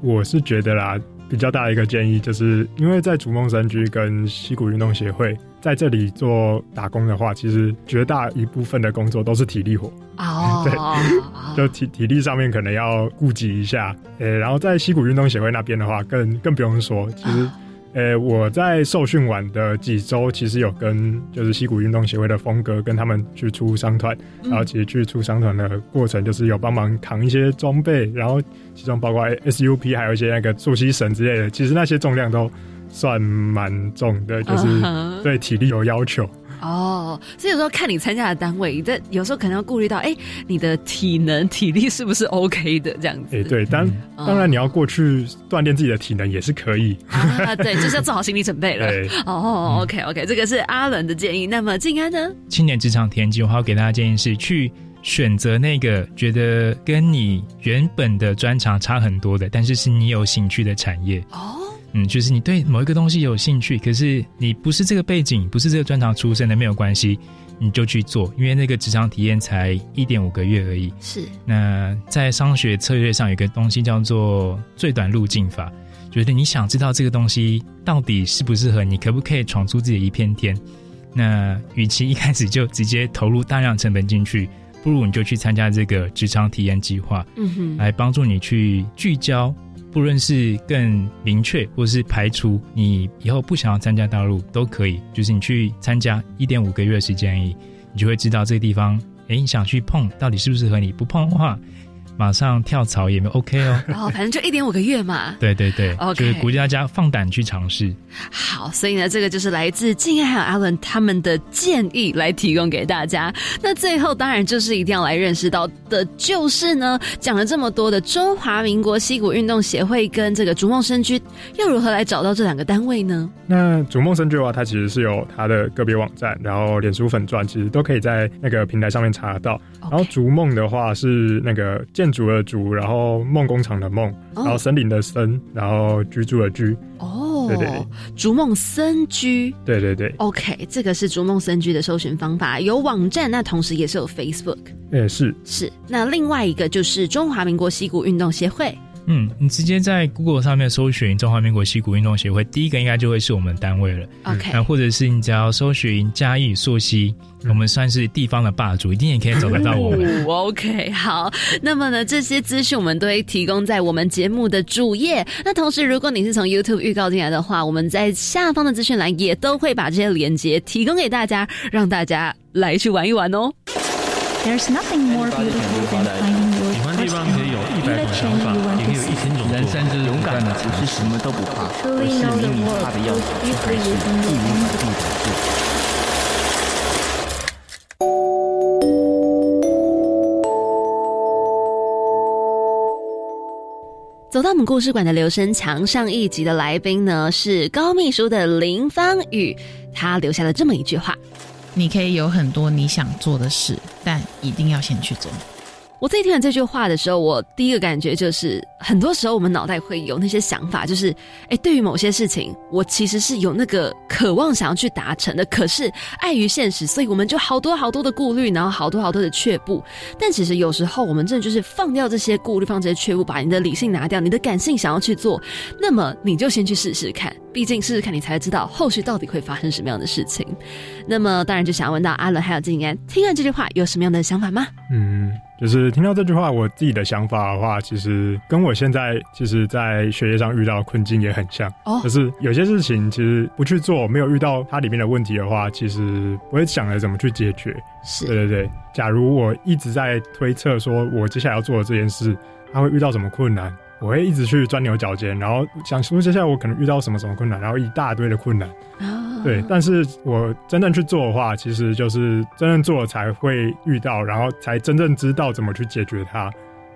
S3: 我是觉得啦，比较大的一个建议就是，因为在逐梦山居跟溪谷运动协会在这里做打工的话，其实绝大一部分的工作都是体力活。
S1: 哦，
S3: 对，就体体力上面可能要顾及一下。呃，然后在溪谷运动协会那边的话，更更不用说，其实。呃，我在受训完的几周，其实有跟就是溪谷运动协会的峰哥跟他们去出商团，然后其实去出商团的过程，就是有帮忙扛一些装备，然后其中包括 SUP，还有一些那个溯溪绳之类的，其实那些重量都算蛮重的，就是对体力有要求。
S1: 哦，所以有时候看你参加的单位，这有时候可能要顾虑到，哎，你的体能、体力是不是 OK 的这样子？
S3: 哎，对，当当然你要过去锻炼自己的体能也是可以。
S1: 啊，对，就是要做好心理准备了。哦，OK OK，这个是阿伦的建议。那么静安呢？
S4: 青年职场田径，我要给大家建议是去选择那个觉得跟你原本的专长差很多的，但是是你有兴趣的产业。哦。嗯，就是你对某一个东西有兴趣，可是你不是这个背景，不是这个专长出身的，没有关系，你就去做，因为那个职场体验才一点五个月而已。
S1: 是。
S4: 那在商学策略上有个东西叫做最短路径法，觉得你想知道这个东西到底适不适合你，可不可以闯出自己的一片天？那与其一开始就直接投入大量成本进去，不如你就去参加这个职场体验计划，嗯哼，来帮助你去聚焦。不论是更明确，或是排除你以后不想要参加大陆，都可以。就是你去参加一点五个月的时间而已，你就会知道这个地方，哎，你想去碰，到底适不适合你？不碰的话。马上跳槽也没 OK 哦，
S1: 哦，反正就一点五个月嘛。
S4: 对对对
S1: ，OK，
S4: 就是鼓励大家放胆去尝试。
S1: 好，所以呢，这个就是来自静爱还有阿伦他们的建议来提供给大家。那最后当然就是一定要来认识到的，就是呢，讲了这么多的中华民国溪谷运动协会跟这个逐梦生居，要如何来找到这两个单位呢？
S3: 那逐梦生居的话，它其实是有它的个别网站，然后脸书粉钻，其实都可以在那个平台上面查得到。然后逐梦的话是那个建筑的筑，然后梦工厂的梦，然后森林的森，然后居住的居。
S1: 哦，
S3: 对对，
S1: 逐梦森居。
S3: 对对对。
S1: OK，这个是逐梦森居的搜寻方法，有网站，那同时也是有 Facebook。
S3: 也是
S1: 是。那另外一个就是中华民国溪谷运动协会。
S4: 嗯，你直接在 Google 上面搜寻中华民国西谷运动协会，第一个应该就会是我们单位了。
S1: OK，
S4: 那或者是你只要搜寻嘉义溯溪，我们算是地方的霸主，一定也可以找得到我们。
S1: OK，好，那么呢，这些资讯我们都会提供在我们节目的主页。那同时，如果你是从 YouTube 预告进来的话，我们在下方的资讯栏也都会把这些连接提供给大家，让大家来去玩一玩哦。
S6: There's nothing more beautiful than finding your
S7: 喜欢地方可以有一百种想法，也可以有一千种人生不是什么都不怕，而是明明怕的要跑，却还是义无反顾的做。
S1: 走到我们故事馆的留声墙上一集的来宾呢，是高秘书的林芳宇，他留下了这么一句话。
S8: 你可以有很多你想做的事，但一定要先去做。
S1: 我自己听完这句话的时候，我第一个感觉就是，很多时候我们脑袋会有那些想法，就是，哎，对于某些事情，我其实是有那个渴望想要去达成的，可是碍于现实，所以我们就好多好多的顾虑，然后好多好多的却步。但其实有时候，我们真的就是放掉这些顾虑，放这些却步，把你的理性拿掉，你的感性想要去做，那么你就先去试试看，毕竟试试看，你才知道后续到底会发生什么样的事情。那么，当然就想要问到阿伦还有静安，听完这句话有什么样的想法吗？
S3: 嗯。就是听到这句话，我自己的想法的话，其实跟我现在其实，在学业上遇到困境也很像。哦，就是有些事情其实不去做，没有遇到它里面的问题的话，其实不会想着怎么去解决。
S1: 是，
S3: 对对对。假如我一直在推测，说我接下来要做的这件事，它会遇到什么困难。我会一直去钻牛角尖，然后想说接下来我可能遇到什么什么困难，然后一大堆的困难。对，但是我真正去做的话，其实就是真正做了才会遇到，然后才真正知道怎么去解决它。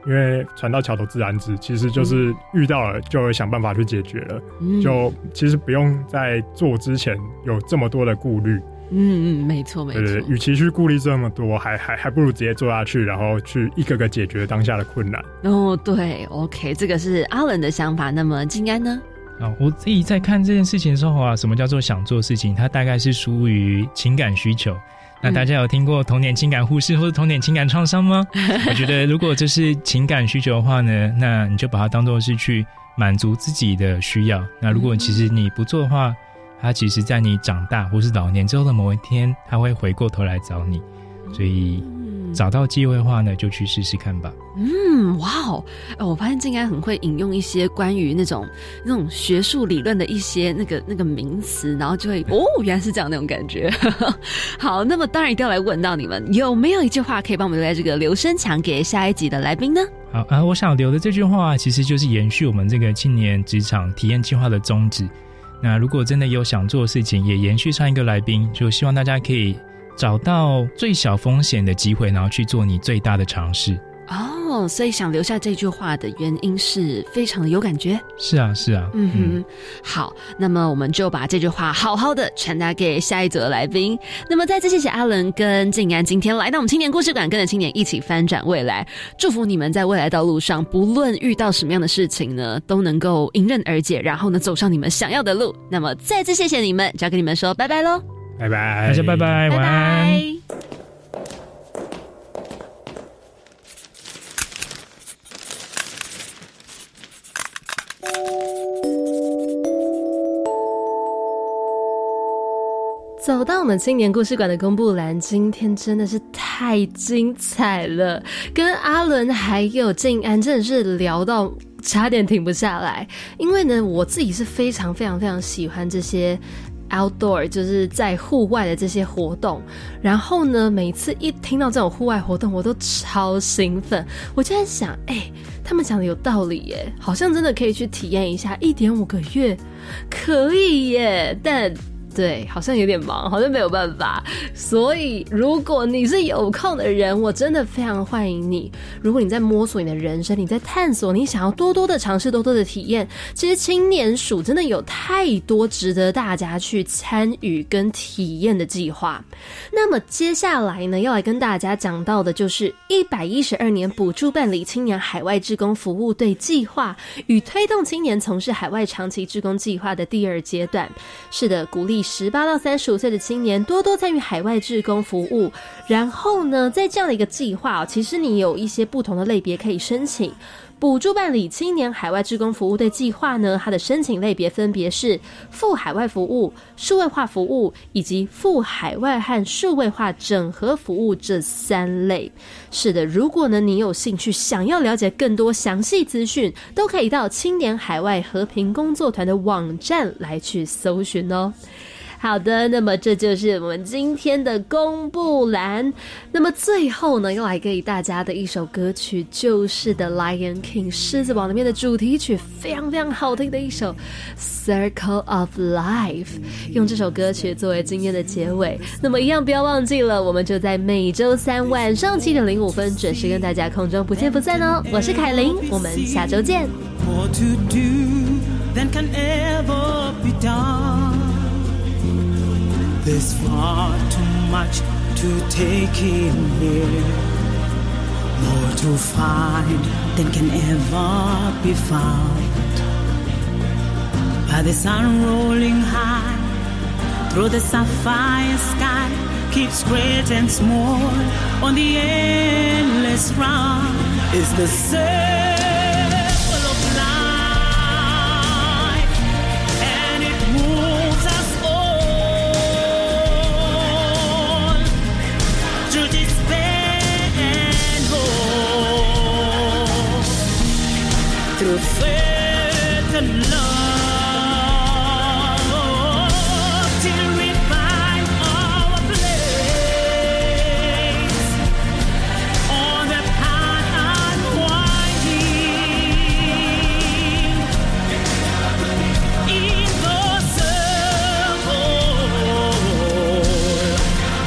S3: 因为船到桥头自然直，其实就是遇到了就会想办法去解决了。就其实不用在做之前有这么多的顾虑。
S1: 嗯嗯，没错没错。对
S3: 与其去顾虑这么多，还还还不如直接做下去，然后去一个个解决当下的困难。
S1: 哦，对，OK，这个是阿伦的想法。那么静安呢？
S4: 啊，我自己在看这件事情的时候啊，什么叫做想做事情？它大概是属于情感需求。那大家有听过童年情感忽视或者童年情感创伤吗？我觉得如果这是情感需求的话呢，那你就把它当做是去满足自己的需要。那如果其实你不做的话，它其实在你长大或是老年之后的某一天，它会回过头来找你，所以。找到机会的话呢，就去试试看吧。
S9: 嗯，哇哦，我发现静安很会引用一些关于那种那种学术理论的一些那个那个名词，然后就会 哦，原来是这样那种感觉。好，那么当然一定要来问到你们，有没有一句话可以帮我们留在这个留声墙给下一集的来宾呢？
S4: 好啊，我想留的这句话其实就是延续我们这个青年职场体验计划的宗旨。那如果真的有想做的事情，也延续上一个来宾，就希望大家可以。找到最小风险的机会，然后去做你最大的尝试。
S9: 哦，所以想留下这句话的原因是非常的有感觉。
S4: 是啊，是啊。
S9: 嗯哼，好，那么我们就把这句话好好的传达给下一组的来宾。那么再次谢谢阿伦跟静安今天来到我们青年故事馆，跟着青年一起翻转未来。祝福你们在未来道路上，不论遇到什么样的事情呢，都能够迎刃而解，然后呢，走上你们想要的路。那么再次谢谢你们，就要跟你们说拜拜喽。
S3: 拜拜，
S4: 大家拜拜，晚安。
S1: 走到我们青年故事馆的公布栏，今天真的是太精彩了，跟阿伦还有静安真的是聊到差点停不下来，因为呢，我自己是非常非常非常喜欢这些。Outdoor 就是在户外的这些活动，然后呢，每次一听到这种户外活动，我都超兴奋。我就在想，哎，他们讲的有道理耶，好像真的可以去体验一下，一点五个月可以耶，但。对，好像有点忙，好像没有办法。所以，如果你是有空的人，我真的非常欢迎你。如果你在摸索你的人生，你在探索，你想要多多的尝试，多多的体验，其实青年署真的有太多值得大家去参与跟体验的计划。那么接下来呢，要来跟大家讲到的就是一百一十二年补助办理青年海外志工服务队计划与推动青年从事海外长期志工计划的第二阶段。是的，鼓励。十八到三十五岁的青年多多参与海外志工服务，然后呢，在这样的一个计划，其实你有一些不同的类别可以申请。补助办理青年海外志工服务的计划呢，它的申请类别分别是赴海外服务、数位化服务以及赴海外和数位化整合服务这三类。是的，如果呢你有兴趣，想要了解更多详细资讯，都可以到青年海外和平工作团的网站来去搜寻哦。好的，那么这就是我们今天的公布栏。那么最后呢，要来给大家的一首歌曲，就是《The Lion King》狮子王里面的主题曲，非常非常好听的一首《Circle of Life》。用这首歌曲作为今天的结尾。那么一样不要忘记了，我们就在每周三晚上七点零五分准时跟大家空中不见不散哦。我是凯琳，我们下周见。
S10: There's far too much to take in here, more to find than can ever be found. By the sun rolling high through the sapphire sky, keeps great and small on the endless round is the sun. Through faith and love till we find our place on the path unwinding in the circle,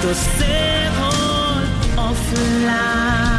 S10: the circle of life.